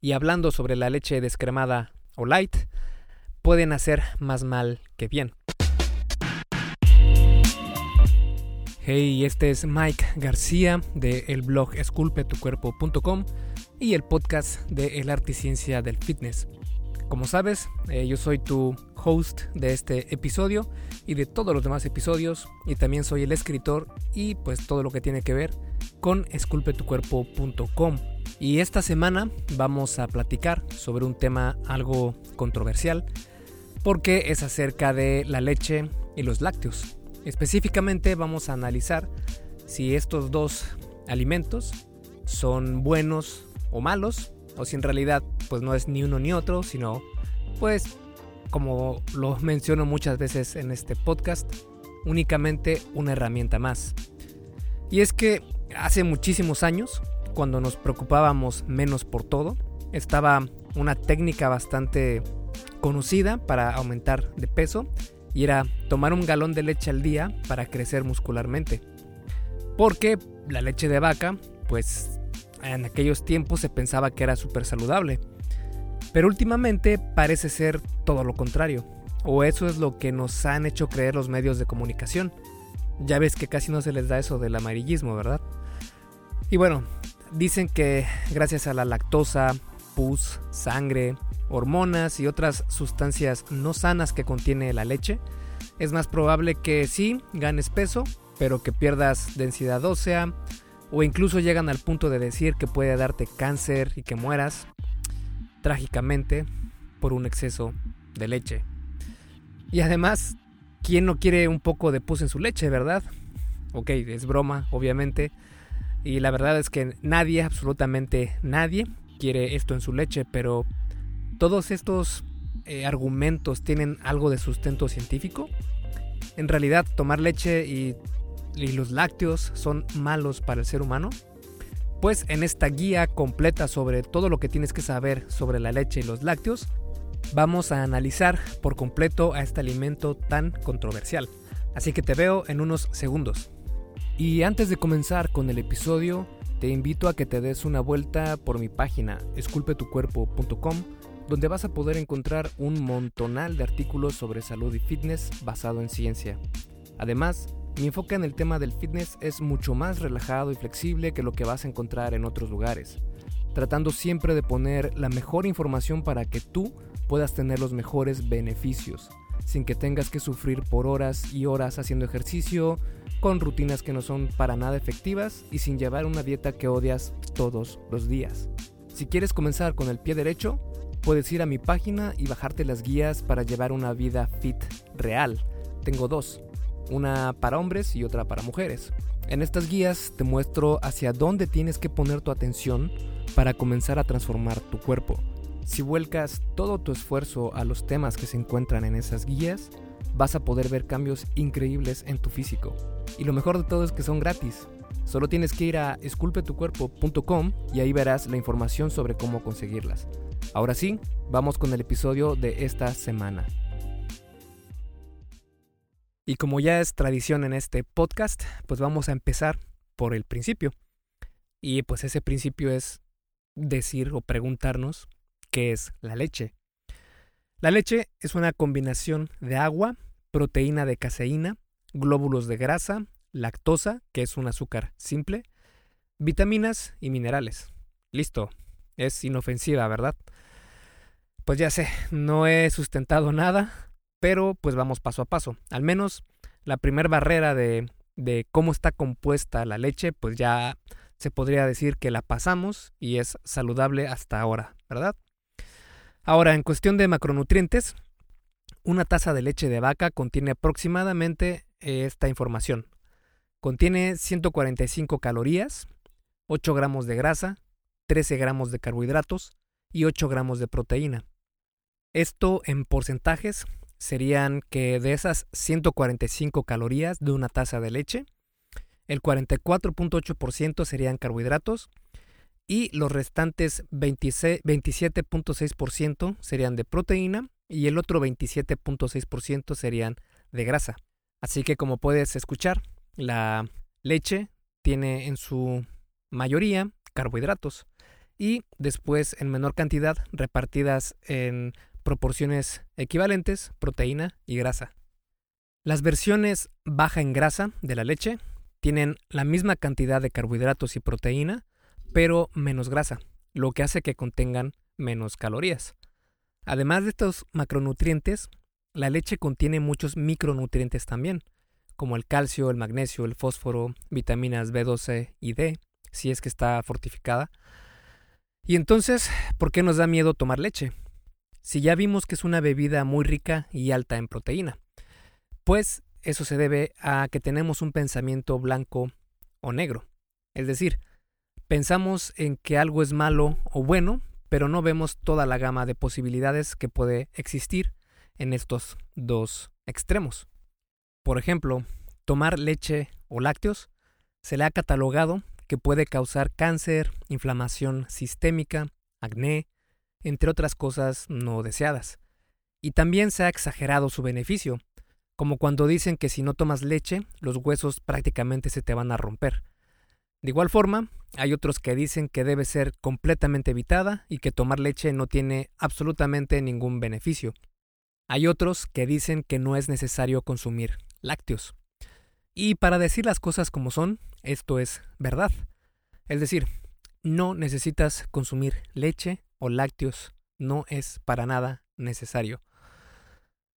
y hablando sobre la leche descremada o light, pueden hacer más mal que bien. Hey, este es Mike García de el blog esculpetucuerpo.com y el podcast de El Arte y Ciencia del Fitness. Como sabes, eh, yo soy tu host de este episodio y de todos los demás episodios y también soy el escritor y pues todo lo que tiene que ver con esculpetucuerpo.com. Y esta semana vamos a platicar sobre un tema algo controversial porque es acerca de la leche y los lácteos. Específicamente vamos a analizar si estos dos alimentos son buenos o malos, o si en realidad pues no es ni uno ni otro, sino pues como lo menciono muchas veces en este podcast, únicamente una herramienta más. Y es que hace muchísimos años, cuando nos preocupábamos menos por todo, estaba una técnica bastante conocida para aumentar de peso y era tomar un galón de leche al día para crecer muscularmente. Porque la leche de vaca, pues en aquellos tiempos se pensaba que era súper saludable. Pero últimamente parece ser todo lo contrario. O eso es lo que nos han hecho creer los medios de comunicación. Ya ves que casi no se les da eso del amarillismo, ¿verdad? Y bueno, dicen que gracias a la lactosa, pus, sangre, hormonas y otras sustancias no sanas que contiene la leche, es más probable que sí ganes peso, pero que pierdas densidad ósea, o incluso llegan al punto de decir que puede darte cáncer y que mueras trágicamente por un exceso de leche. Y además, ¿quién no quiere un poco de pus en su leche, verdad? Ok, es broma, obviamente. Y la verdad es que nadie, absolutamente nadie, quiere esto en su leche, pero todos estos eh, argumentos tienen algo de sustento científico. En realidad, tomar leche y, y los lácteos son malos para el ser humano. Pues en esta guía completa sobre todo lo que tienes que saber sobre la leche y los lácteos, vamos a analizar por completo a este alimento tan controversial. Así que te veo en unos segundos. Y antes de comenzar con el episodio, te invito a que te des una vuelta por mi página esculpetucuerpo.com donde vas a poder encontrar un montonal de artículos sobre salud y fitness basado en ciencia. Además, mi enfoque en el tema del fitness es mucho más relajado y flexible que lo que vas a encontrar en otros lugares, tratando siempre de poner la mejor información para que tú puedas tener los mejores beneficios, sin que tengas que sufrir por horas y horas haciendo ejercicio, con rutinas que no son para nada efectivas y sin llevar una dieta que odias todos los días. Si quieres comenzar con el pie derecho, Puedes ir a mi página y bajarte las guías para llevar una vida fit real. Tengo dos, una para hombres y otra para mujeres. En estas guías te muestro hacia dónde tienes que poner tu atención para comenzar a transformar tu cuerpo. Si vuelcas todo tu esfuerzo a los temas que se encuentran en esas guías, vas a poder ver cambios increíbles en tu físico. Y lo mejor de todo es que son gratis. Solo tienes que ir a esculpetucuerpo.com y ahí verás la información sobre cómo conseguirlas. Ahora sí, vamos con el episodio de esta semana. Y como ya es tradición en este podcast, pues vamos a empezar por el principio. Y pues ese principio es decir o preguntarnos qué es la leche. La leche es una combinación de agua, proteína de caseína, glóbulos de grasa, lactosa, que es un azúcar simple, vitaminas y minerales. Listo, es inofensiva, ¿verdad? Pues ya sé, no he sustentado nada, pero pues vamos paso a paso. Al menos la primera barrera de, de cómo está compuesta la leche, pues ya se podría decir que la pasamos y es saludable hasta ahora, ¿verdad? Ahora, en cuestión de macronutrientes, una taza de leche de vaca contiene aproximadamente esta información. Contiene 145 calorías, 8 gramos de grasa, 13 gramos de carbohidratos y 8 gramos de proteína. Esto en porcentajes serían que de esas 145 calorías de una taza de leche, el 44.8% serían carbohidratos y los restantes 27.6% serían de proteína y el otro 27.6% serían de grasa. Así que como puedes escuchar, la leche tiene en su mayoría carbohidratos y después en menor cantidad repartidas en proporciones equivalentes, proteína y grasa. Las versiones baja en grasa de la leche tienen la misma cantidad de carbohidratos y proteína, pero menos grasa, lo que hace que contengan menos calorías. Además de estos macronutrientes, la leche contiene muchos micronutrientes también, como el calcio, el magnesio, el fósforo, vitaminas B12 y D, si es que está fortificada. Y entonces, ¿por qué nos da miedo tomar leche? Si ya vimos que es una bebida muy rica y alta en proteína. Pues eso se debe a que tenemos un pensamiento blanco o negro. Es decir, pensamos en que algo es malo o bueno, pero no vemos toda la gama de posibilidades que puede existir en estos dos extremos. Por ejemplo, tomar leche o lácteos se le ha catalogado que puede causar cáncer, inflamación sistémica, acné, entre otras cosas no deseadas. Y también se ha exagerado su beneficio, como cuando dicen que si no tomas leche, los huesos prácticamente se te van a romper. De igual forma, hay otros que dicen que debe ser completamente evitada y que tomar leche no tiene absolutamente ningún beneficio. Hay otros que dicen que no es necesario consumir lácteos. Y para decir las cosas como son, esto es verdad. Es decir, no necesitas consumir leche o lácteos, no es para nada necesario.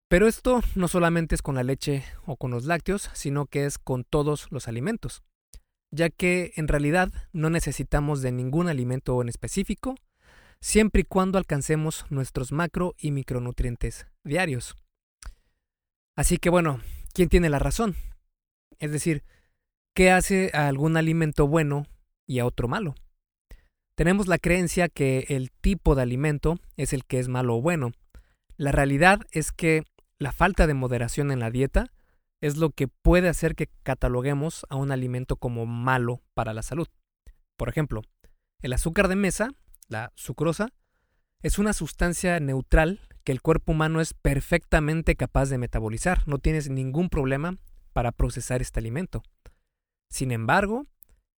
Pero esto no solamente es con la leche o con los lácteos, sino que es con todos los alimentos, ya que en realidad no necesitamos de ningún alimento en específico, siempre y cuando alcancemos nuestros macro y micronutrientes diarios. Así que bueno, ¿quién tiene la razón? Es decir, ¿qué hace a algún alimento bueno y a otro malo? Tenemos la creencia que el tipo de alimento es el que es malo o bueno. La realidad es que la falta de moderación en la dieta es lo que puede hacer que cataloguemos a un alimento como malo para la salud. Por ejemplo, el azúcar de mesa, la sucrosa, es una sustancia neutral que el cuerpo humano es perfectamente capaz de metabolizar. No tienes ningún problema para procesar este alimento. Sin embargo,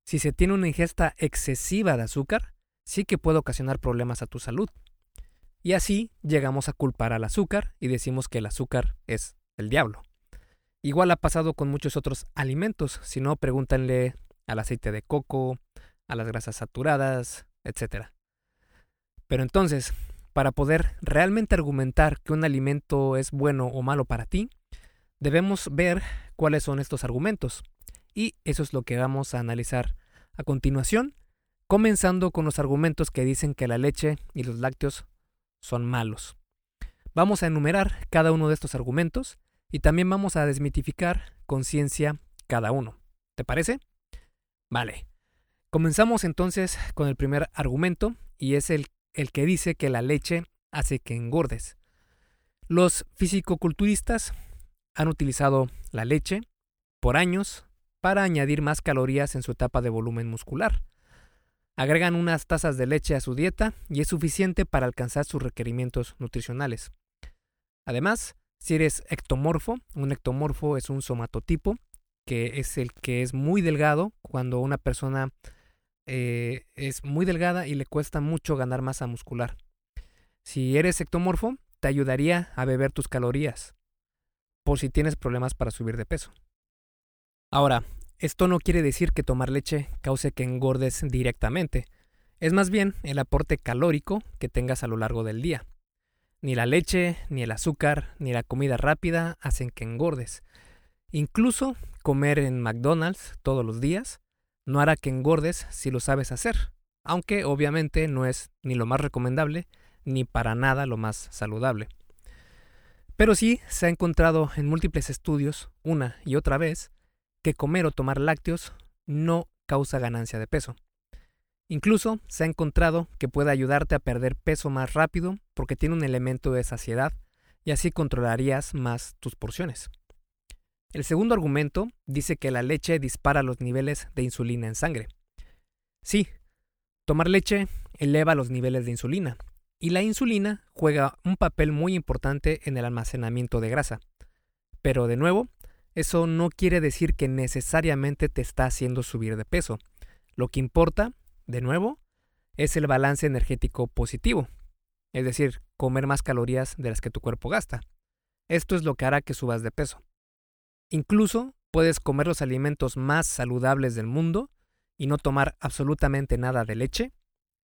si se tiene una ingesta excesiva de azúcar, sí que puede ocasionar problemas a tu salud. Y así llegamos a culpar al azúcar y decimos que el azúcar es el diablo. Igual ha pasado con muchos otros alimentos, si no, pregúntanle al aceite de coco, a las grasas saturadas, etc. Pero entonces, para poder realmente argumentar que un alimento es bueno o malo para ti, debemos ver cuáles son estos argumentos. Y eso es lo que vamos a analizar a continuación, comenzando con los argumentos que dicen que la leche y los lácteos son malos. Vamos a enumerar cada uno de estos argumentos y también vamos a desmitificar con ciencia cada uno. ¿Te parece? Vale. Comenzamos entonces con el primer argumento y es el, el que dice que la leche hace que engordes. Los fisicoculturistas han utilizado la leche por años para añadir más calorías en su etapa de volumen muscular. Agregan unas tazas de leche a su dieta y es suficiente para alcanzar sus requerimientos nutricionales. Además, si eres ectomorfo, un ectomorfo es un somatotipo, que es el que es muy delgado cuando una persona eh, es muy delgada y le cuesta mucho ganar masa muscular. Si eres ectomorfo, te ayudaría a beber tus calorías, por si tienes problemas para subir de peso. Ahora, esto no quiere decir que tomar leche cause que engordes directamente, es más bien el aporte calórico que tengas a lo largo del día. Ni la leche, ni el azúcar, ni la comida rápida hacen que engordes. Incluso comer en McDonald's todos los días no hará que engordes si lo sabes hacer, aunque obviamente no es ni lo más recomendable ni para nada lo más saludable. Pero sí se ha encontrado en múltiples estudios, una y otra vez, que comer o tomar lácteos no causa ganancia de peso. Incluso se ha encontrado que puede ayudarte a perder peso más rápido porque tiene un elemento de saciedad y así controlarías más tus porciones. El segundo argumento dice que la leche dispara los niveles de insulina en sangre. Sí, tomar leche eleva los niveles de insulina y la insulina juega un papel muy importante en el almacenamiento de grasa. Pero de nuevo, eso no quiere decir que necesariamente te está haciendo subir de peso. Lo que importa, de nuevo, es el balance energético positivo, es decir, comer más calorías de las que tu cuerpo gasta. Esto es lo que hará que subas de peso. Incluso puedes comer los alimentos más saludables del mundo y no tomar absolutamente nada de leche,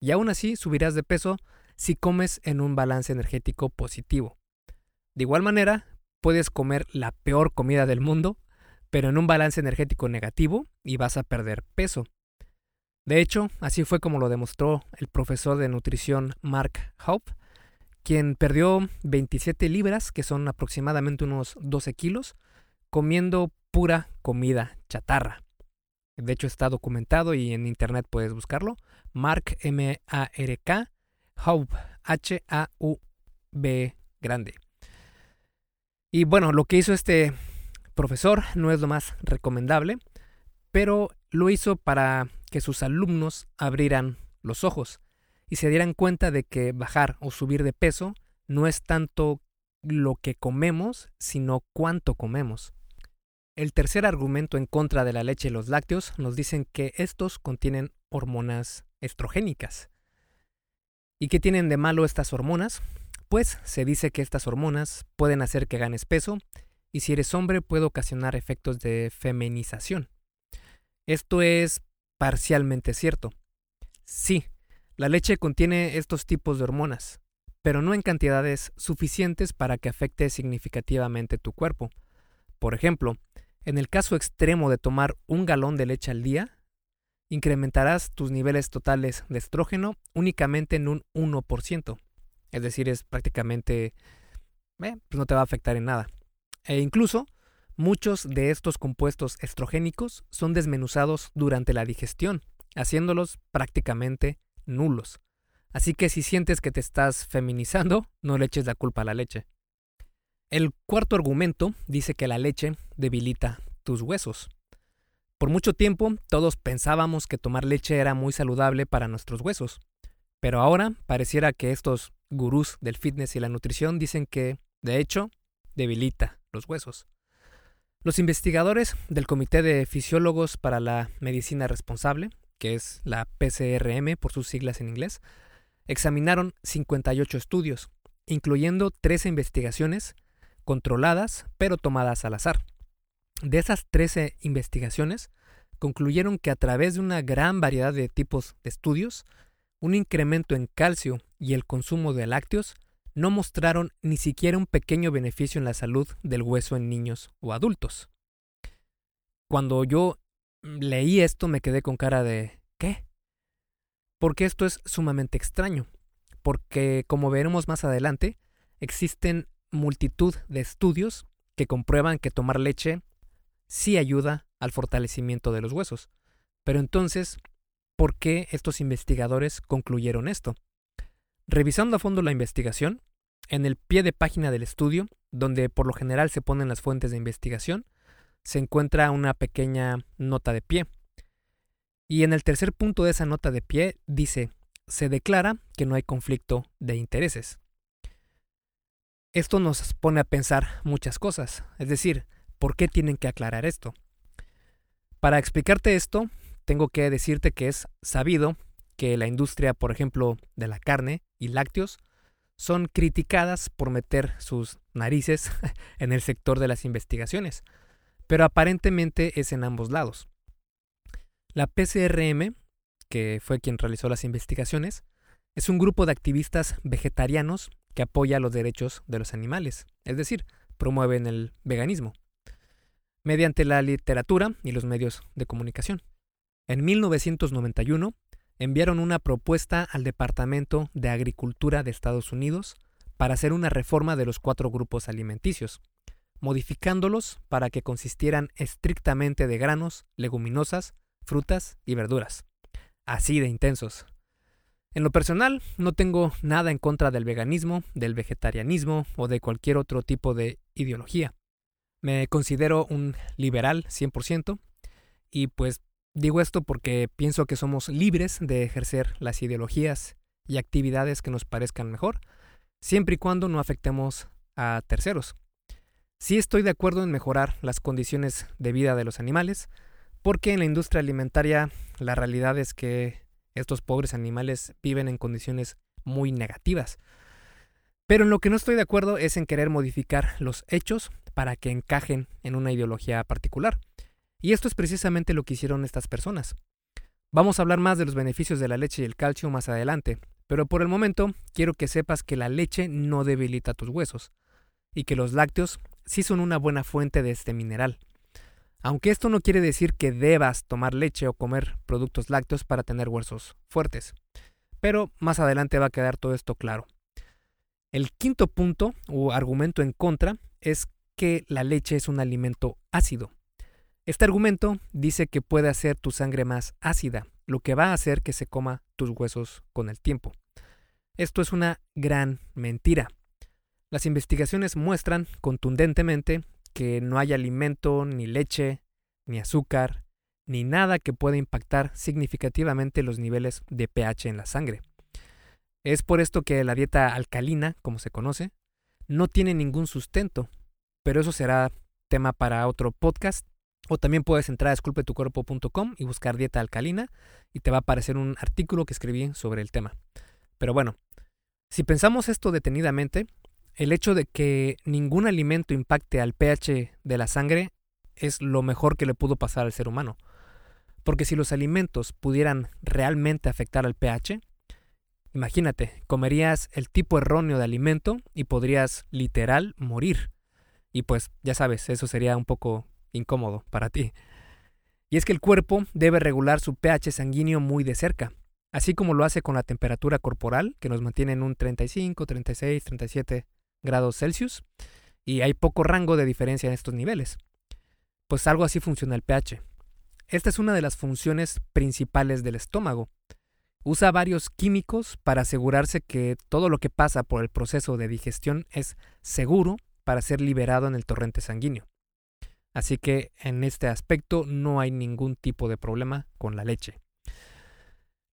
y aún así subirás de peso si comes en un balance energético positivo. De igual manera, puedes comer la peor comida del mundo, pero en un balance energético negativo y vas a perder peso. De hecho, así fue como lo demostró el profesor de nutrición Mark Haupt, quien perdió 27 libras, que son aproximadamente unos 12 kilos, comiendo pura comida chatarra. De hecho está documentado y en internet puedes buscarlo. Mark M-A-R-K, Haupt, H-A-U-B grande. Y bueno, lo que hizo este profesor no es lo más recomendable, pero lo hizo para que sus alumnos abrieran los ojos y se dieran cuenta de que bajar o subir de peso no es tanto lo que comemos, sino cuánto comemos. El tercer argumento en contra de la leche y los lácteos nos dicen que estos contienen hormonas estrogénicas. ¿Y qué tienen de malo estas hormonas? Pues se dice que estas hormonas pueden hacer que ganes peso y si eres hombre puede ocasionar efectos de feminización. Esto es parcialmente cierto. Sí, la leche contiene estos tipos de hormonas, pero no en cantidades suficientes para que afecte significativamente tu cuerpo. Por ejemplo, en el caso extremo de tomar un galón de leche al día, incrementarás tus niveles totales de estrógeno únicamente en un 1%. Es decir, es prácticamente, eh, pues no te va a afectar en nada. E incluso muchos de estos compuestos estrogénicos son desmenuzados durante la digestión, haciéndolos prácticamente nulos. Así que si sientes que te estás feminizando, no le eches la culpa a la leche. El cuarto argumento dice que la leche debilita tus huesos. Por mucho tiempo todos pensábamos que tomar leche era muy saludable para nuestros huesos, pero ahora pareciera que estos gurús del fitness y la nutrición dicen que, de hecho, debilita los huesos. Los investigadores del Comité de Fisiólogos para la Medicina Responsable, que es la PCRM por sus siglas en inglés, examinaron 58 estudios, incluyendo 13 investigaciones controladas pero tomadas al azar. De esas 13 investigaciones, concluyeron que a través de una gran variedad de tipos de estudios, un incremento en calcio y el consumo de lácteos no mostraron ni siquiera un pequeño beneficio en la salud del hueso en niños o adultos. Cuando yo leí esto me quedé con cara de ¿qué? Porque esto es sumamente extraño, porque como veremos más adelante, existen multitud de estudios que comprueban que tomar leche sí ayuda al fortalecimiento de los huesos. Pero entonces, ¿Por qué estos investigadores concluyeron esto? Revisando a fondo la investigación, en el pie de página del estudio, donde por lo general se ponen las fuentes de investigación, se encuentra una pequeña nota de pie. Y en el tercer punto de esa nota de pie dice, se declara que no hay conflicto de intereses. Esto nos pone a pensar muchas cosas, es decir, ¿por qué tienen que aclarar esto? Para explicarte esto, tengo que decirte que es sabido que la industria, por ejemplo, de la carne y lácteos, son criticadas por meter sus narices en el sector de las investigaciones, pero aparentemente es en ambos lados. La PCRM, que fue quien realizó las investigaciones, es un grupo de activistas vegetarianos que apoya los derechos de los animales, es decir, promueven el veganismo, mediante la literatura y los medios de comunicación. En 1991 enviaron una propuesta al Departamento de Agricultura de Estados Unidos para hacer una reforma de los cuatro grupos alimenticios, modificándolos para que consistieran estrictamente de granos, leguminosas, frutas y verduras. Así de intensos. En lo personal, no tengo nada en contra del veganismo, del vegetarianismo o de cualquier otro tipo de ideología. Me considero un liberal 100% y pues Digo esto porque pienso que somos libres de ejercer las ideologías y actividades que nos parezcan mejor, siempre y cuando no afectemos a terceros. Sí estoy de acuerdo en mejorar las condiciones de vida de los animales, porque en la industria alimentaria la realidad es que Estos pobres animales viven en condiciones muy negativas. Pero en lo que no estoy de acuerdo es en querer modificar los hechos para que encajen en una ideología particular. Y esto es precisamente lo que hicieron estas personas. Vamos a hablar más de los beneficios de la leche y el calcio más adelante, pero por el momento quiero que sepas que la leche no debilita tus huesos y que los lácteos sí son una buena fuente de este mineral. Aunque esto no quiere decir que debas tomar leche o comer productos lácteos para tener huesos fuertes. Pero más adelante va a quedar todo esto claro. El quinto punto o argumento en contra es que la leche es un alimento ácido. Este argumento dice que puede hacer tu sangre más ácida, lo que va a hacer que se coma tus huesos con el tiempo. Esto es una gran mentira. Las investigaciones muestran contundentemente que no hay alimento, ni leche, ni azúcar, ni nada que pueda impactar significativamente los niveles de pH en la sangre. Es por esto que la dieta alcalina, como se conoce, no tiene ningún sustento, pero eso será tema para otro podcast. O también puedes entrar a esculpetucuerpo.com y buscar dieta alcalina y te va a aparecer un artículo que escribí sobre el tema. Pero bueno, si pensamos esto detenidamente, el hecho de que ningún alimento impacte al pH de la sangre es lo mejor que le pudo pasar al ser humano. Porque si los alimentos pudieran realmente afectar al pH, imagínate, comerías el tipo erróneo de alimento y podrías literal morir. Y pues ya sabes, eso sería un poco incómodo para ti. Y es que el cuerpo debe regular su pH sanguíneo muy de cerca, así como lo hace con la temperatura corporal, que nos mantiene en un 35, 36, 37 grados Celsius y hay poco rango de diferencia en estos niveles. Pues algo así funciona el pH. Esta es una de las funciones principales del estómago. Usa varios químicos para asegurarse que todo lo que pasa por el proceso de digestión es seguro para ser liberado en el torrente sanguíneo. Así que en este aspecto no hay ningún tipo de problema con la leche.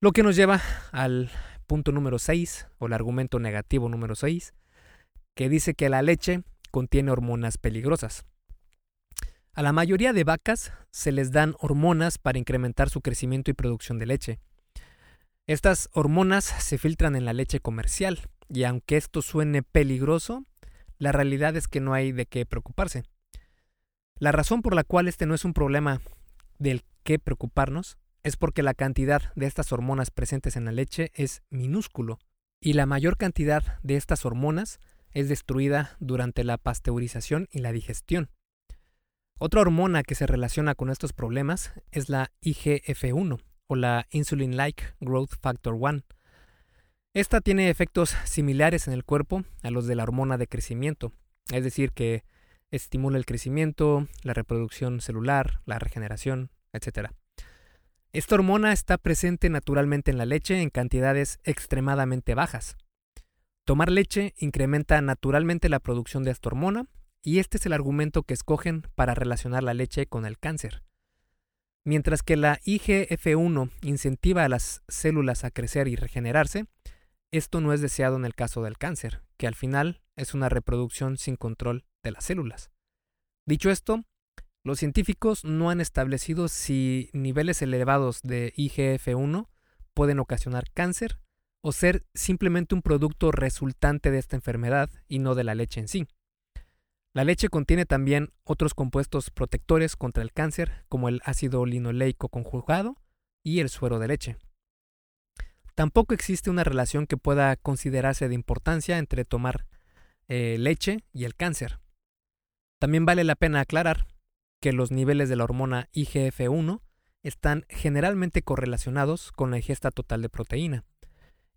Lo que nos lleva al punto número 6 o el argumento negativo número 6, que dice que la leche contiene hormonas peligrosas. A la mayoría de vacas se les dan hormonas para incrementar su crecimiento y producción de leche. Estas hormonas se filtran en la leche comercial y aunque esto suene peligroso, la realidad es que no hay de qué preocuparse. La razón por la cual este no es un problema del que preocuparnos es porque la cantidad de estas hormonas presentes en la leche es minúsculo y la mayor cantidad de estas hormonas es destruida durante la pasteurización y la digestión. Otra hormona que se relaciona con estos problemas es la IGF-1 o la Insulin-like Growth Factor 1. Esta tiene efectos similares en el cuerpo a los de la hormona de crecimiento, es decir, que estimula el crecimiento, la reproducción celular, la regeneración, etc. Esta hormona está presente naturalmente en la leche en cantidades extremadamente bajas. Tomar leche incrementa naturalmente la producción de esta hormona y este es el argumento que escogen para relacionar la leche con el cáncer. Mientras que la IGF-1 incentiva a las células a crecer y regenerarse, esto no es deseado en el caso del cáncer, que al final es una reproducción sin control de las células. Dicho esto, los científicos no han establecido si niveles elevados de IGF-1 pueden ocasionar cáncer o ser simplemente un producto resultante de esta enfermedad y no de la leche en sí. La leche contiene también otros compuestos protectores contra el cáncer, como el ácido linoleico conjugado y el suero de leche. Tampoco existe una relación que pueda considerarse de importancia entre tomar eh, leche y el cáncer. También vale la pena aclarar que los niveles de la hormona IGF-1 están generalmente correlacionados con la ingesta total de proteína.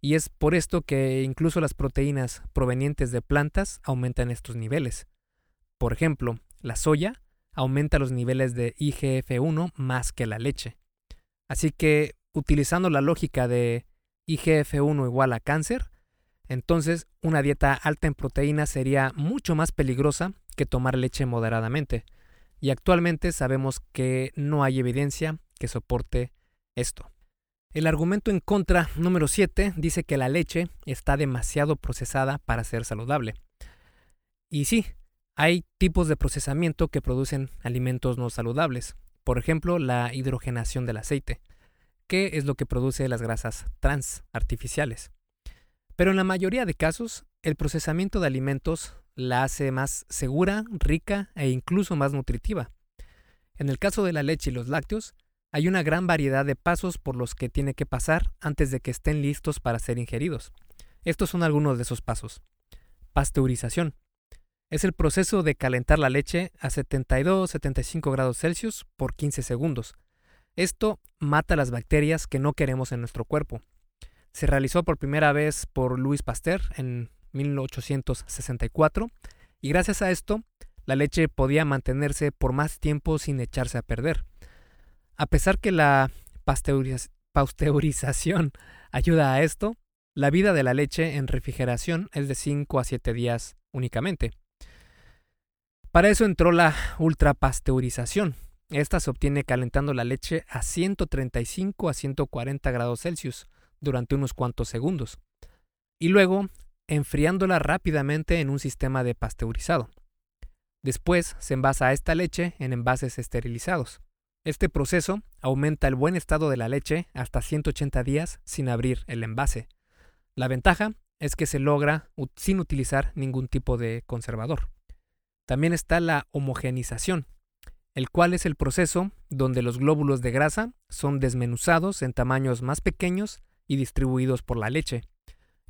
Y es por esto que incluso las proteínas provenientes de plantas aumentan estos niveles. Por ejemplo, la soya aumenta los niveles de IGF-1 más que la leche. Así que, utilizando la lógica de IGF-1 igual a cáncer, entonces una dieta alta en proteínas sería mucho más peligrosa que tomar leche moderadamente. Y actualmente sabemos que no hay evidencia que soporte esto. El argumento en contra número 7 dice que la leche está demasiado procesada para ser saludable. Y sí, hay tipos de procesamiento que producen alimentos no saludables, por ejemplo la hidrogenación del aceite, que es lo que produce las grasas trans artificiales. Pero en la mayoría de casos, el procesamiento de alimentos la hace más segura, rica e incluso más nutritiva. En el caso de la leche y los lácteos, hay una gran variedad de pasos por los que tiene que pasar antes de que estén listos para ser ingeridos. Estos son algunos de esos pasos. Pasteurización. Es el proceso de calentar la leche a 72-75 grados Celsius por 15 segundos. Esto mata las bacterias que no queremos en nuestro cuerpo. Se realizó por primera vez por Louis Pasteur en 1864 y gracias a esto la leche podía mantenerse por más tiempo sin echarse a perder. A pesar que la pasteurización ayuda a esto, la vida de la leche en refrigeración es de 5 a 7 días únicamente. Para eso entró la ultrapasteurización. Esta se obtiene calentando la leche a 135 a 140 grados Celsius durante unos cuantos segundos. Y luego enfriándola rápidamente en un sistema de pasteurizado. Después se envasa esta leche en envases esterilizados. Este proceso aumenta el buen estado de la leche hasta 180 días sin abrir el envase. La ventaja es que se logra sin utilizar ningún tipo de conservador. También está la homogenización, el cual es el proceso donde los glóbulos de grasa son desmenuzados en tamaños más pequeños y distribuidos por la leche.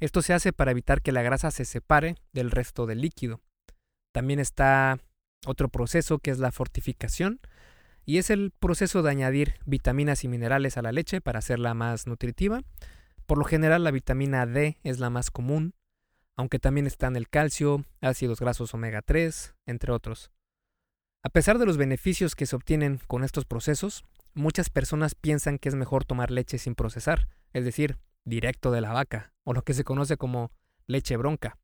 Esto se hace para evitar que la grasa se separe del resto del líquido. También está otro proceso que es la fortificación y es el proceso de añadir vitaminas y minerales a la leche para hacerla más nutritiva. Por lo general la vitamina D es la más común, aunque también están el calcio, ácidos grasos omega 3, entre otros. A pesar de los beneficios que se obtienen con estos procesos, muchas personas piensan que es mejor tomar leche sin procesar, es decir, directo de la vaca, o lo que se conoce como leche bronca.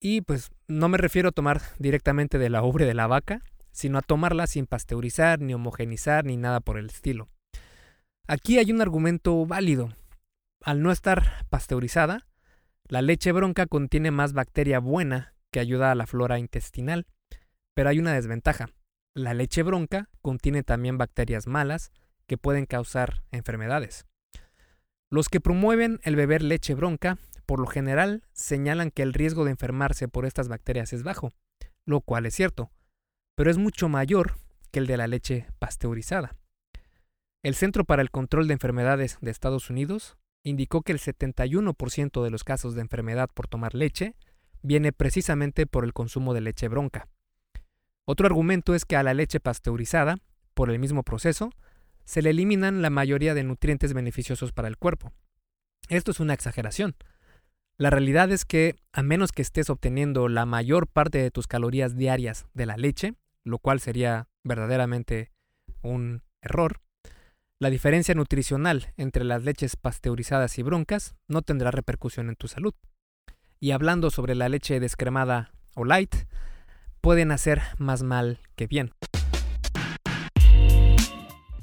Y pues no me refiero a tomar directamente de la ubre de la vaca, sino a tomarla sin pasteurizar, ni homogenizar, ni nada por el estilo. Aquí hay un argumento válido. Al no estar pasteurizada, la leche bronca contiene más bacteria buena que ayuda a la flora intestinal, pero hay una desventaja. La leche bronca contiene también bacterias malas que pueden causar enfermedades. Los que promueven el beber leche bronca, por lo general, señalan que el riesgo de enfermarse por estas bacterias es bajo, lo cual es cierto, pero es mucho mayor que el de la leche pasteurizada. El Centro para el Control de Enfermedades de Estados Unidos indicó que el 71% de los casos de enfermedad por tomar leche viene precisamente por el consumo de leche bronca. Otro argumento es que a la leche pasteurizada, por el mismo proceso, se le eliminan la mayoría de nutrientes beneficiosos para el cuerpo. Esto es una exageración. La realidad es que, a menos que estés obteniendo la mayor parte de tus calorías diarias de la leche, lo cual sería verdaderamente un error, la diferencia nutricional entre las leches pasteurizadas y broncas no tendrá repercusión en tu salud. Y hablando sobre la leche descremada o light, pueden hacer más mal que bien.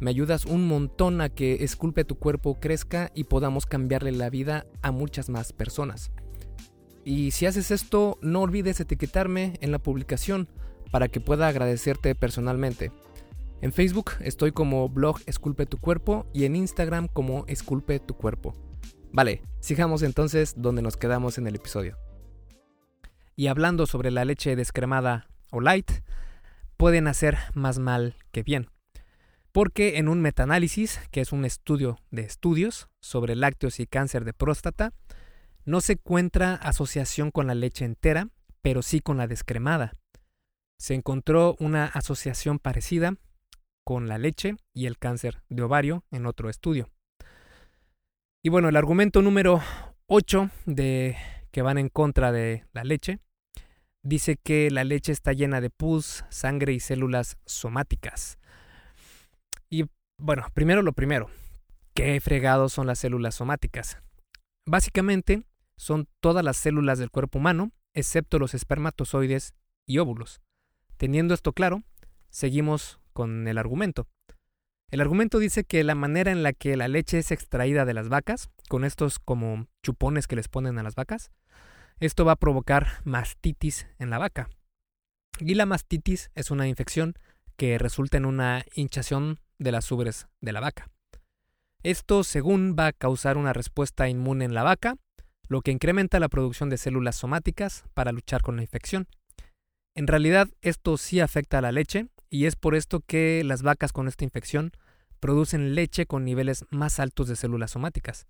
me ayudas un montón a que Esculpe tu cuerpo crezca y podamos cambiarle la vida a muchas más personas. Y si haces esto, no olvides etiquetarme en la publicación para que pueda agradecerte personalmente. En Facebook estoy como blog Esculpe tu cuerpo y en Instagram como Esculpe tu cuerpo. Vale, sigamos entonces donde nos quedamos en el episodio. Y hablando sobre la leche descremada o light, pueden hacer más mal que bien porque en un metaanálisis, que es un estudio de estudios sobre lácteos y cáncer de próstata, no se encuentra asociación con la leche entera, pero sí con la descremada. Se encontró una asociación parecida con la leche y el cáncer de ovario en otro estudio. Y bueno, el argumento número 8 de que van en contra de la leche dice que la leche está llena de pus, sangre y células somáticas. Bueno, primero lo primero, ¿qué fregados son las células somáticas? Básicamente, son todas las células del cuerpo humano, excepto los espermatozoides y óvulos. Teniendo esto claro, seguimos con el argumento. El argumento dice que la manera en la que la leche es extraída de las vacas, con estos como chupones que les ponen a las vacas, esto va a provocar mastitis en la vaca. Y la mastitis es una infección que resulta en una hinchación de las ubres de la vaca. Esto, según, va a causar una respuesta inmune en la vaca, lo que incrementa la producción de células somáticas para luchar con la infección. En realidad, esto sí afecta a la leche y es por esto que las vacas con esta infección producen leche con niveles más altos de células somáticas.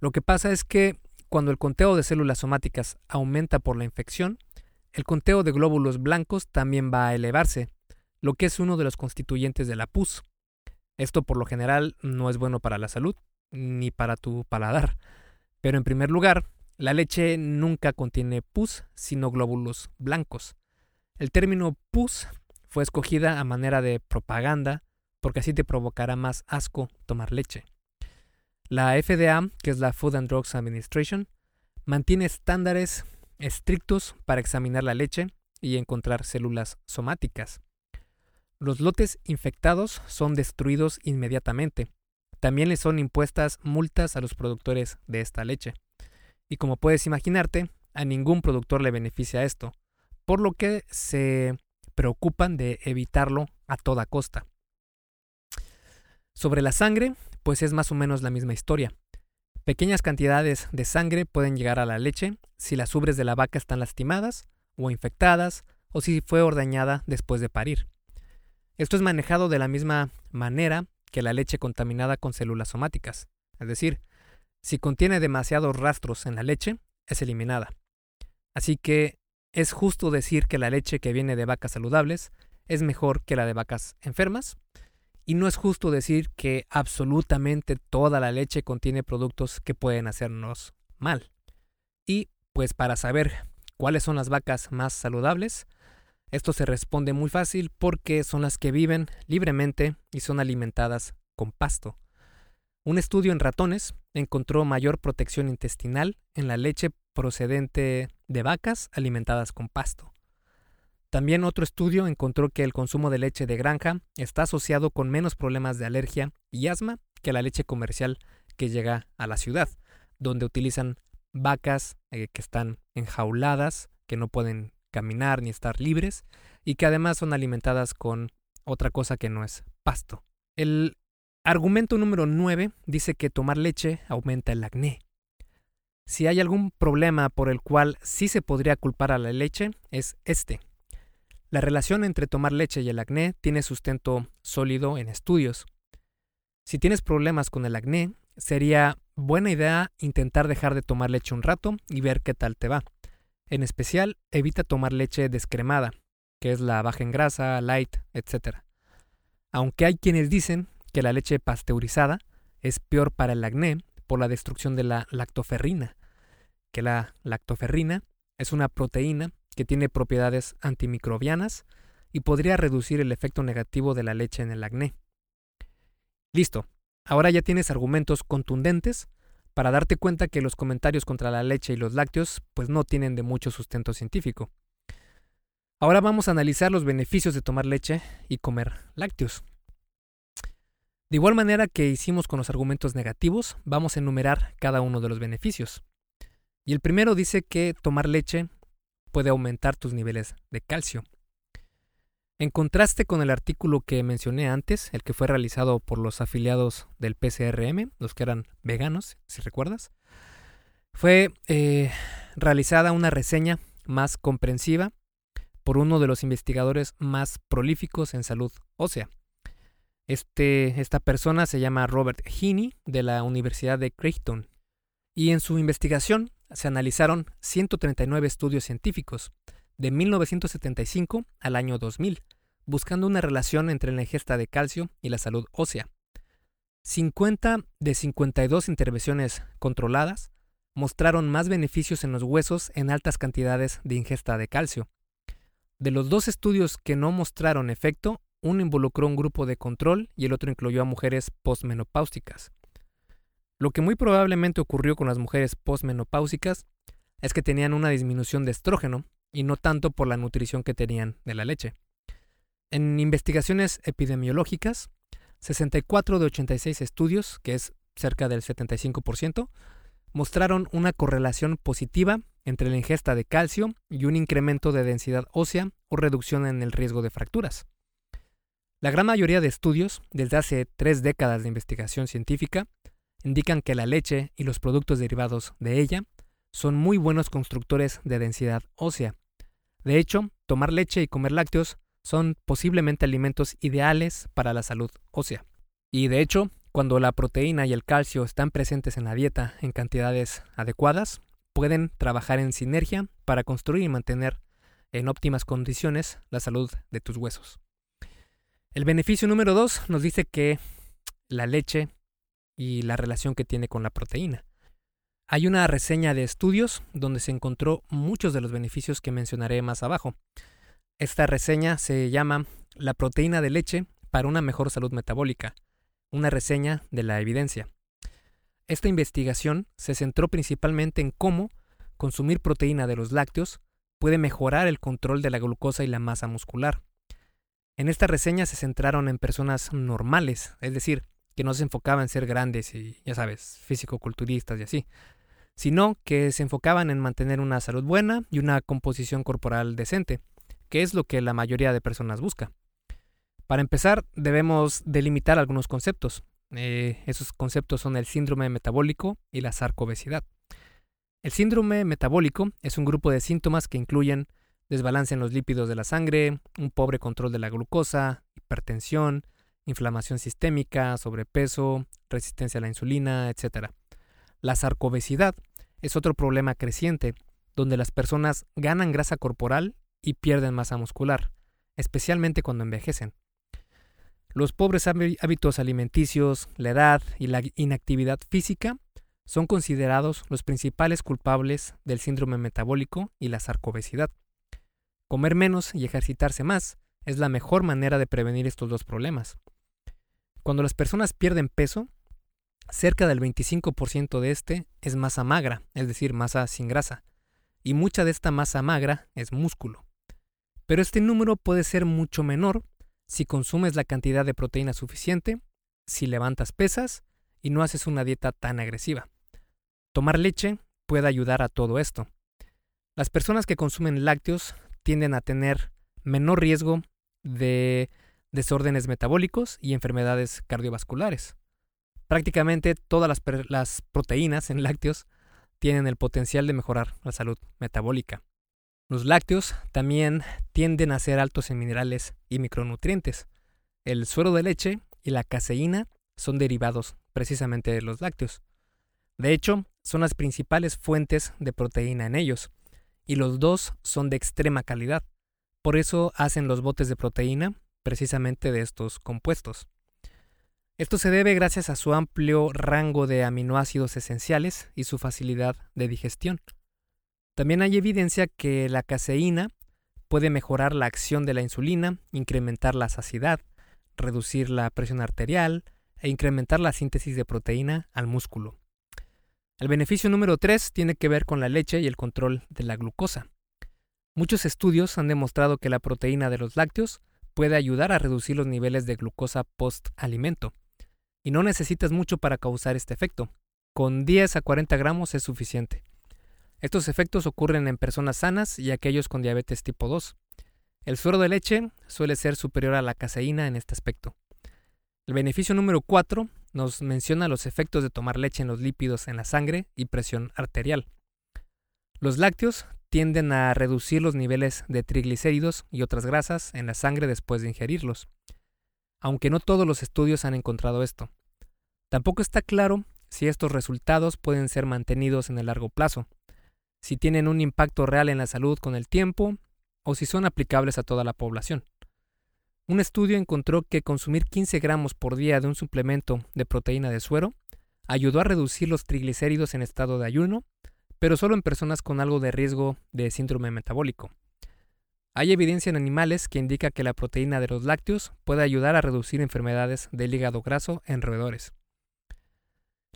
Lo que pasa es que cuando el conteo de células somáticas aumenta por la infección, el conteo de glóbulos blancos también va a elevarse, lo que es uno de los constituyentes de la pus. Esto por lo general no es bueno para la salud ni para tu paladar. Pero en primer lugar, la leche nunca contiene pus, sino glóbulos blancos. El término pus fue escogida a manera de propaganda porque así te provocará más asco tomar leche. La FDA, que es la Food and Drugs Administration, mantiene estándares estrictos para examinar la leche y encontrar células somáticas. Los lotes infectados son destruidos inmediatamente. También le son impuestas multas a los productores de esta leche. Y como puedes imaginarte, a ningún productor le beneficia esto, por lo que se preocupan de evitarlo a toda costa. Sobre la sangre, pues es más o menos la misma historia. Pequeñas cantidades de sangre pueden llegar a la leche si las ubres de la vaca están lastimadas o infectadas o si fue ordeñada después de parir. Esto es manejado de la misma manera que la leche contaminada con células somáticas. Es decir, si contiene demasiados rastros en la leche, es eliminada. Así que es justo decir que la leche que viene de vacas saludables es mejor que la de vacas enfermas. Y no es justo decir que absolutamente toda la leche contiene productos que pueden hacernos mal. Y pues para saber cuáles son las vacas más saludables, esto se responde muy fácil porque son las que viven libremente y son alimentadas con pasto. Un estudio en ratones encontró mayor protección intestinal en la leche procedente de vacas alimentadas con pasto. También otro estudio encontró que el consumo de leche de granja está asociado con menos problemas de alergia y asma que la leche comercial que llega a la ciudad, donde utilizan vacas eh, que están enjauladas, que no pueden caminar ni estar libres y que además son alimentadas con otra cosa que no es pasto. El argumento número 9 dice que tomar leche aumenta el acné. Si hay algún problema por el cual sí se podría culpar a la leche, es este. La relación entre tomar leche y el acné tiene sustento sólido en estudios. Si tienes problemas con el acné, sería buena idea intentar dejar de tomar leche un rato y ver qué tal te va. En especial, evita tomar leche descremada, que es la baja en grasa, light, etc. Aunque hay quienes dicen que la leche pasteurizada es peor para el acné por la destrucción de la lactoferrina, que la lactoferrina es una proteína que tiene propiedades antimicrobianas y podría reducir el efecto negativo de la leche en el acné. Listo, ahora ya tienes argumentos contundentes para darte cuenta que los comentarios contra la leche y los lácteos pues no tienen de mucho sustento científico. Ahora vamos a analizar los beneficios de tomar leche y comer lácteos. De igual manera que hicimos con los argumentos negativos, vamos a enumerar cada uno de los beneficios. Y el primero dice que tomar leche puede aumentar tus niveles de calcio. En contraste con el artículo que mencioné antes, el que fue realizado por los afiliados del PCRM, los que eran veganos, si recuerdas, fue eh, realizada una reseña más comprensiva por uno de los investigadores más prolíficos en salud ósea. Este, esta persona se llama Robert Heaney de la Universidad de Creighton y en su investigación se analizaron 139 estudios científicos de 1975 al año 2000, buscando una relación entre la ingesta de calcio y la salud ósea. 50 de 52 intervenciones controladas mostraron más beneficios en los huesos en altas cantidades de ingesta de calcio. De los dos estudios que no mostraron efecto, uno involucró un grupo de control y el otro incluyó a mujeres postmenopáusticas. Lo que muy probablemente ocurrió con las mujeres postmenopáusicas es que tenían una disminución de estrógeno y no tanto por la nutrición que tenían de la leche. En investigaciones epidemiológicas, 64 de 86 estudios, que es cerca del 75%, mostraron una correlación positiva entre la ingesta de calcio y un incremento de densidad ósea o reducción en el riesgo de fracturas. La gran mayoría de estudios, desde hace tres décadas de investigación científica, indican que la leche y los productos derivados de ella son muy buenos constructores de densidad ósea. De hecho, tomar leche y comer lácteos son posiblemente alimentos ideales para la salud ósea. Y de hecho, cuando la proteína y el calcio están presentes en la dieta en cantidades adecuadas, pueden trabajar en sinergia para construir y mantener en óptimas condiciones la salud de tus huesos. El beneficio número dos nos dice que la leche y la relación que tiene con la proteína. Hay una reseña de estudios donde se encontró muchos de los beneficios que mencionaré más abajo. Esta reseña se llama La proteína de leche para una mejor salud metabólica, una reseña de la evidencia. Esta investigación se centró principalmente en cómo consumir proteína de los lácteos puede mejorar el control de la glucosa y la masa muscular. En esta reseña se centraron en personas normales, es decir, que no se enfocaban en ser grandes y, ya sabes, físico-culturistas y así, sino que se enfocaban en mantener una salud buena y una composición corporal decente, que es lo que la mayoría de personas busca. Para empezar, debemos delimitar algunos conceptos. Eh, esos conceptos son el síndrome metabólico y la sarcobesidad. El síndrome metabólico es un grupo de síntomas que incluyen desbalance en los lípidos de la sangre, un pobre control de la glucosa, hipertensión, inflamación sistémica, sobrepeso, resistencia a la insulina, etc. La sarcobesidad es otro problema creciente, donde las personas ganan grasa corporal y pierden masa muscular, especialmente cuando envejecen. Los pobres hábitos alimenticios, la edad y la inactividad física son considerados los principales culpables del síndrome metabólico y la sarcobesidad. Comer menos y ejercitarse más es la mejor manera de prevenir estos dos problemas. Cuando las personas pierden peso, cerca del 25% de este es masa magra, es decir, masa sin grasa, y mucha de esta masa magra es músculo. Pero este número puede ser mucho menor si consumes la cantidad de proteína suficiente, si levantas pesas y no haces una dieta tan agresiva. Tomar leche puede ayudar a todo esto. Las personas que consumen lácteos tienden a tener menor riesgo de desórdenes metabólicos y enfermedades cardiovasculares. Prácticamente todas las, proteínas en lácteos tienen el potencial de mejorar la salud metabólica. Los lácteos también tienden a ser altos en minerales y micronutrientes. El suero de leche y la caseína son derivados precisamente de los lácteos. De hecho, son las principales fuentes de proteína en ellos, y los dos son de extrema calidad. Por eso hacen los botes de proteína precisamente de estos compuestos. Esto se debe gracias a su amplio rango de aminoácidos esenciales y su facilidad de digestión. También hay evidencia que la caseína puede mejorar la acción de la insulina, incrementar la saciedad, reducir la presión arterial e incrementar la síntesis de proteína al músculo. El beneficio número 3 tiene que ver con la leche y el control de la glucosa. Muchos estudios han demostrado que la proteína de los lácteos puede ayudar a reducir los niveles de glucosa post-alimento. Y no necesitas mucho para causar este efecto. Con 10 a 40 gramos es suficiente. Estos efectos ocurren en personas sanas y aquellos con diabetes tipo 2. El suero de leche suele ser superior a la caseína en este aspecto. El beneficio número 4 nos menciona los efectos de tomar leche en los lípidos en la sangre y presión arterial. Los lácteos tienden a reducir los niveles de triglicéridos y otras grasas en la sangre después de ingerirlos, aunque no todos los estudios han encontrado esto. Tampoco está claro si estos resultados pueden ser mantenidos en el largo plazo, si tienen un impacto real en la salud con el tiempo o si son aplicables a toda la población. Un estudio encontró que consumir 15 gramos por día de un suplemento de proteína de suero ayudó a reducir los triglicéridos en estado de ayuno pero solo en personas con algo de riesgo de síndrome metabólico. Hay evidencia en animales que indica que la proteína de los lácteos puede ayudar a reducir enfermedades del hígado graso en roedores.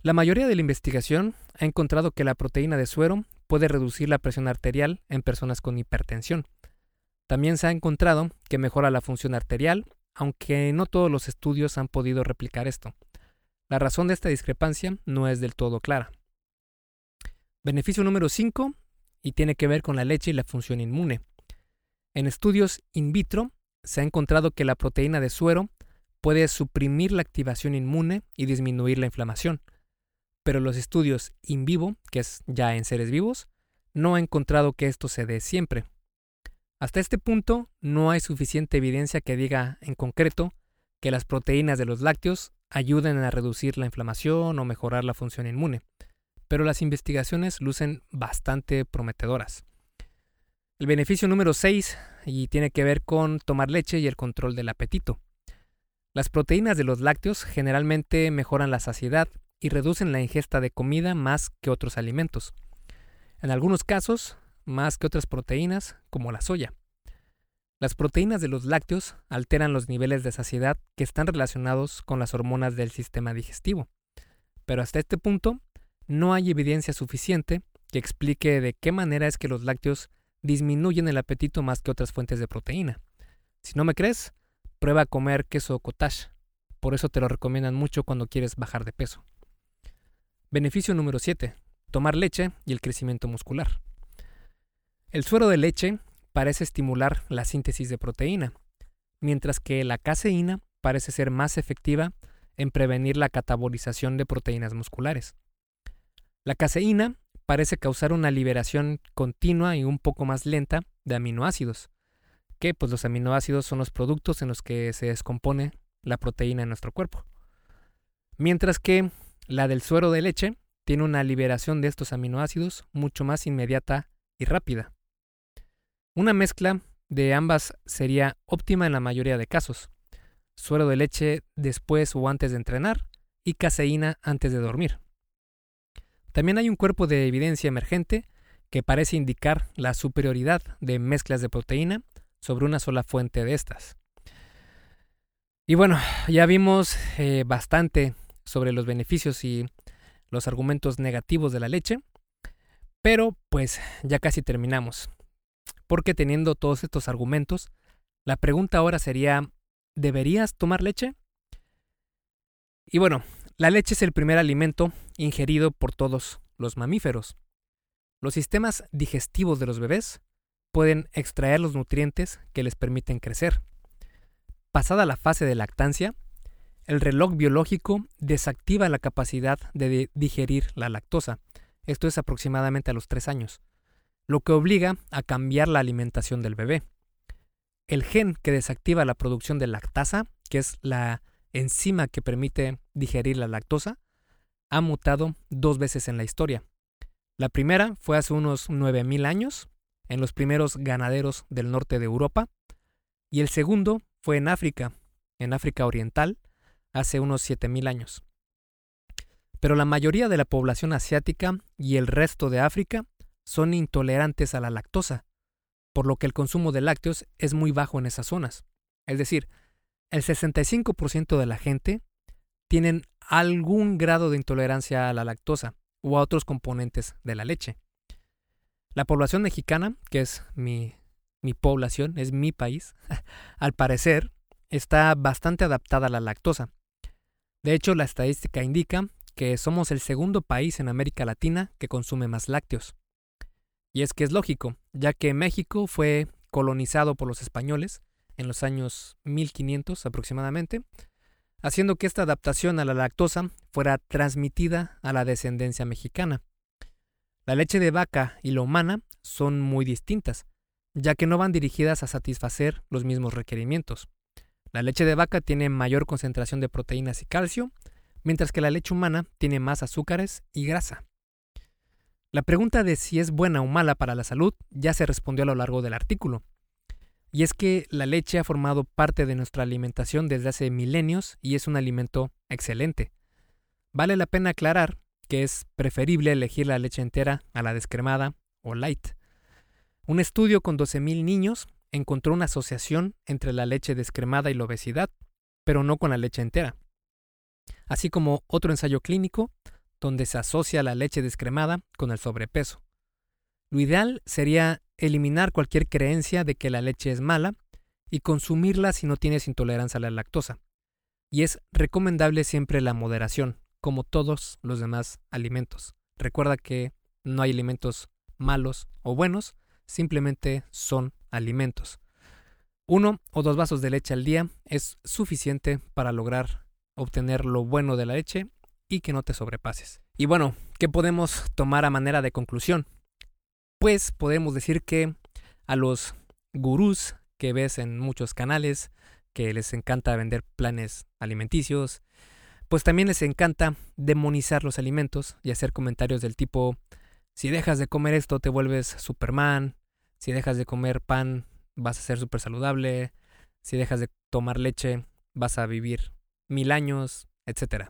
La mayoría de la investigación ha encontrado que la proteína de suero puede reducir la presión arterial en personas con hipertensión. También se ha encontrado que mejora la función arterial, aunque no todos los estudios han podido replicar esto. La razón de esta discrepancia no es del todo clara. Beneficio número 5 y tiene que ver con la leche y la función inmune. En estudios in vitro se ha encontrado que la proteína de suero puede suprimir la activación inmune y disminuir la inflamación. Pero los estudios in vivo, que es ya en seres vivos, no ha encontrado que esto se dé siempre. Hasta este punto no hay suficiente evidencia que diga en concreto que las proteínas de los lácteos ayuden a reducir la inflamación o mejorar la función inmune pero las investigaciones lucen bastante prometedoras. El beneficio número 6 y tiene que ver con tomar leche y el control del apetito. Las proteínas de los lácteos generalmente mejoran la saciedad y reducen la ingesta de comida más que otros alimentos. En algunos casos, más que otras proteínas, como la soya. Las proteínas de los lácteos alteran los niveles de saciedad que están relacionados con las hormonas del sistema digestivo. Pero hasta este punto, no hay evidencia suficiente que explique de qué manera es que los lácteos disminuyen el apetito más que otras fuentes de proteína. Si no me crees, prueba a comer queso cottage. Por eso te lo recomiendan mucho cuando quieres bajar de peso. Beneficio número 7. Tomar leche y el crecimiento muscular. El suero de leche parece estimular la síntesis de proteína, mientras que la caseína parece ser más efectiva en prevenir la catabolización de proteínas musculares. La caseína parece causar una liberación continua y un poco más lenta de aminoácidos, que pues los aminoácidos son los productos en los que se descompone la proteína en nuestro cuerpo. Mientras que la del suero de leche tiene una liberación de estos aminoácidos mucho más inmediata y rápida. Una mezcla de ambas sería óptima en la mayoría de casos. Suero de leche después o antes de entrenar y caseína antes de dormir. También hay un cuerpo de evidencia emergente que parece indicar la superioridad de mezclas de proteína sobre una sola fuente de estas. Y bueno, ya vimos eh, bastante sobre los beneficios y los argumentos negativos de la leche, pero pues ya casi terminamos. Porque teniendo todos estos argumentos, la pregunta ahora sería, ¿deberías tomar leche? Y bueno, la leche es el primer alimento ingerido por todos los mamíferos. Los sistemas digestivos de los bebés pueden extraer los nutrientes que les permiten crecer. Pasada la fase de lactancia, el reloj biológico desactiva la capacidad de digerir la lactosa. Esto es aproximadamente a los tres años, lo que obliga a cambiar la alimentación del bebé. El gen que desactiva la producción de lactasa, que es la enzima que permite digerir la lactosa, ha mutado dos veces en la historia. La primera fue hace unos 9.000 años, en los primeros ganaderos del norte de Europa, y el segundo fue en África, en África Oriental, hace unos 7.000 años. Pero la mayoría de la población asiática y el resto de África son intolerantes a la lactosa, por lo que el consumo de lácteos es muy bajo en esas zonas. Es decir, el 65% de la gente tienen algún grado de intolerancia a la lactosa o a otros componentes de la leche. La población mexicana, que es mi, mi población, es mi país, al parecer está bastante adaptada a la lactosa. De hecho, la estadística indica que somos el segundo país en América Latina que consume más lácteos. Y es que es lógico, ya que México fue colonizado por los españoles en los años 1500 aproximadamente, haciendo que esta adaptación a la lactosa fuera transmitida a la descendencia mexicana. La leche de vaca y la humana son muy distintas, ya que no van dirigidas a satisfacer los mismos requerimientos. La leche de vaca tiene mayor concentración de proteínas y calcio, mientras que la leche humana tiene más azúcares y grasa. La pregunta de si es buena o mala para la salud ya se respondió a lo largo del artículo, y es que la leche ha formado parte de nuestra alimentación desde hace milenios y es un alimento excelente. Vale la pena aclarar que es preferible elegir la leche entera a la descremada o light. Un estudio con 12.000 niños encontró una asociación entre la leche descremada y la obesidad, pero no con la leche entera. Así como otro ensayo clínico donde se asocia la leche descremada con el sobrepeso. Lo ideal sería eliminar cualquier creencia de que la leche es mala y consumirla si no tienes intolerancia a la lactosa. Y es recomendable siempre la moderación, como todos los demás alimentos. Recuerda que no hay alimentos malos o buenos, simplemente son alimentos. Uno o dos vasos de leche al día es suficiente para lograr obtener lo bueno de la leche y que no te sobrepases. Y bueno, ¿qué podemos tomar a manera de conclusión? Pues podemos decir que a los gurús que ves en muchos canales, que les encanta vender planes alimenticios, pues también les encanta demonizar los alimentos y hacer comentarios del tipo, si dejas de comer esto te vuelves Superman, si dejas de comer pan vas a ser súper saludable, si dejas de tomar leche vas a vivir mil años, etc.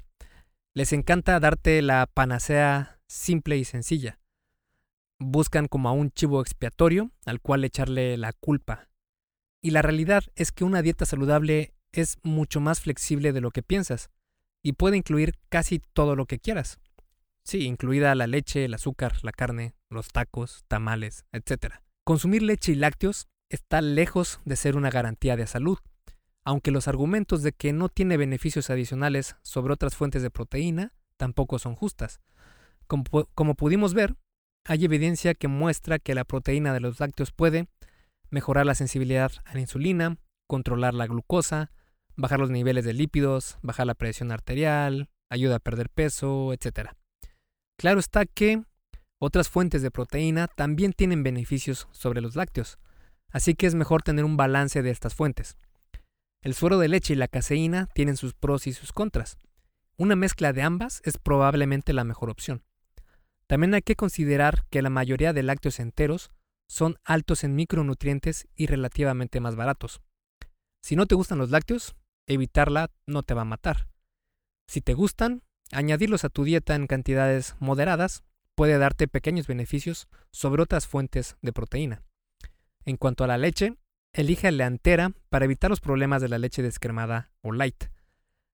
Les encanta darte la panacea simple y sencilla. Buscan como a un chivo expiatorio al cual echarle la culpa. Y la realidad es que una dieta saludable es mucho más flexible de lo que piensas y puede incluir casi todo lo que quieras. Sí, incluida la leche, el azúcar, la carne, los tacos, tamales, etc. Consumir leche y lácteos está lejos de ser una garantía de salud, aunque los argumentos de que no tiene beneficios adicionales sobre otras fuentes de proteína tampoco son justas. Como, pudimos ver, hay evidencia que muestra que la proteína de los lácteos puede mejorar la sensibilidad a la insulina, controlar la glucosa, bajar los niveles de lípidos, bajar la presión arterial, ayuda a perder peso, etc. Claro está que otras fuentes de proteína también tienen beneficios sobre los lácteos, así que es mejor tener un balance de estas fuentes. El suero de leche y la caseína tienen sus pros y sus contras. Una mezcla de ambas es probablemente la mejor opción. También hay que considerar que la mayoría de lácteos enteros son altos en micronutrientes y relativamente más baratos. Si no te gustan los lácteos, evitarla no te va a matar. Si te gustan, añadirlos a tu dieta en cantidades moderadas puede darte pequeños beneficios sobre otras fuentes de proteína. En cuanto a la leche, elige la entera para evitar los problemas de la leche descremada o light.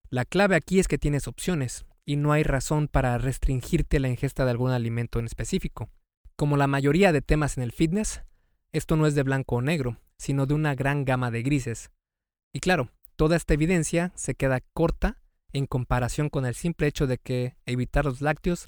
La clave aquí es que tienes opciones y no hay razón para restringirte la ingesta de algún alimento en específico. Como la mayoría de temas en el fitness, esto no es de blanco o negro, sino de una gran gama de grises. Y claro, toda esta evidencia se queda corta en comparación con el simple hecho de que evitar los lácteos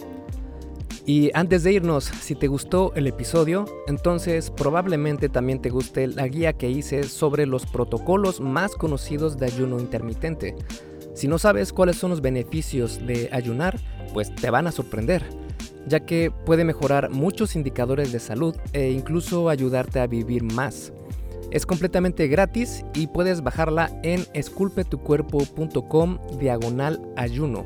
Y antes de irnos, si te gustó el episodio, entonces probablemente también te guste la guía que hice sobre los protocolos más conocidos de ayuno intermitente. Si no sabes cuáles son los beneficios de ayunar, pues te van a sorprender, ya que puede mejorar muchos indicadores de salud e incluso ayudarte a vivir más. Es completamente gratis y puedes bajarla en esculpetucuerpo.com diagonal ayuno.